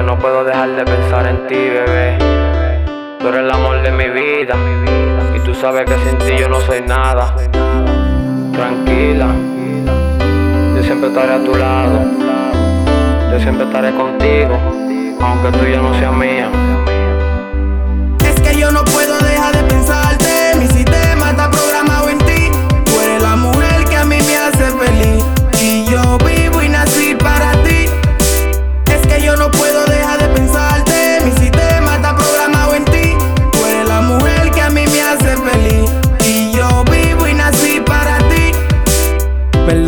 que no puedo dejar de pensar en ti, bebé. Tú eres el amor de mi vida. Y tú sabes que sin ti yo no soy nada. Tranquila, yo siempre estaré a tu lado. Yo siempre estaré contigo, aunque tú ya no seas mía.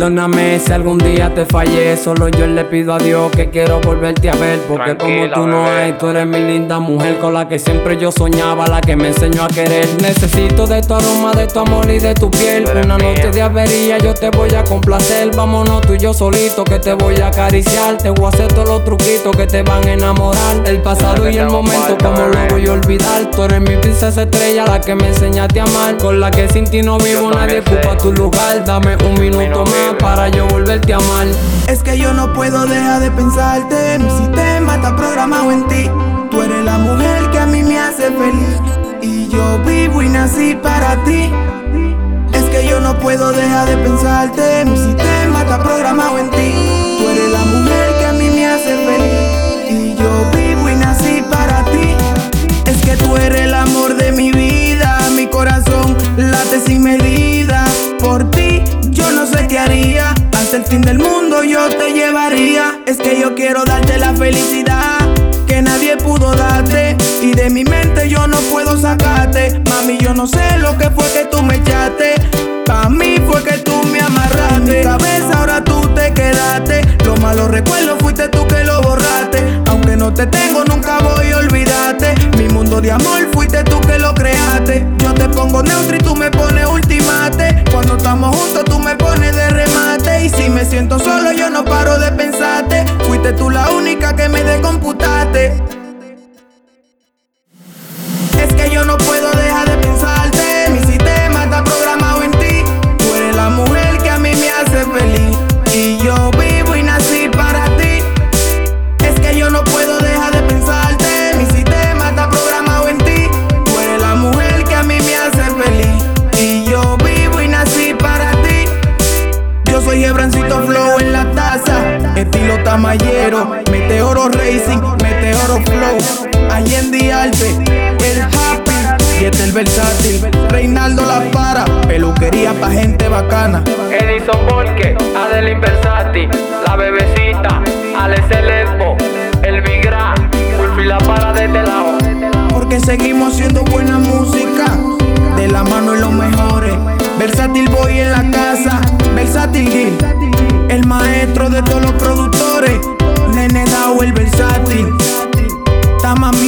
Perdóname si algún día te fallé. Solo yo le pido a Dios que quiero volverte a ver. Porque como Tranquila, tú no bebé. hay, tú eres mi linda mujer con la que siempre yo soñaba, la que me enseñó a querer. Necesito de tu aroma, de tu amor y de tu piel. Una noche mía. de avería yo te voy a complacer. Vámonos tú y yo solito que te voy a acariciar. Te voy a hacer todos los truquitos que te van a enamorar. El pasado y el momento, falta, como lo voy a olvidar. Tú eres mi princesa estrella, la que me enseñaste a amar. Con la que sin ti no vivo, nadie ocupa tu lugar. Dame un minuto más para yo volverte a amar. Es que yo no puedo dejar de pensarte. Mi sistema está programado en ti. Tú eres la mujer que a mí me hace feliz. Y yo vivo y nací para ti. Es que yo no puedo dejar de pensarte. Mi sistema está programado en ti. Tú eres la mujer que a mí me hace feliz. Y yo vivo y nací para ti. Es que tú eres el amor de mi vida. Mi corazón late sin medida. Por ti yo no sé qué haría. Hasta el fin del mundo yo te llevaría. Es que yo quiero darte la felicidad que nadie pudo darte. Y de mi mente yo no puedo sacarte. Mami, yo no sé lo que fue que tú me echaste. Pa' mí fue que tú me amarraste. Mi cabeza ahora tú te quedaste. Los malos recuerdos fuiste tú que lo borraste. Aunque no te tengo, nunca voy a olvidarte. Mi mundo de amor fuiste tú yo no paro camallero. Meteoro Racing, Meteoro Flow. Allende Alpe, el Happy. Y este el versátil. Reinaldo La Para, peluquería pa' gente bacana. Edison Borque, Adeline Versati, la bebecita, Alex El Esbo, el Vigra, La Para de este lado. Porque seguimos haciendo buena música, de la mano y los mejores. Versátil Boy en la casa, Versátil Gil, el maestro de todos los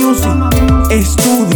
Music Studio.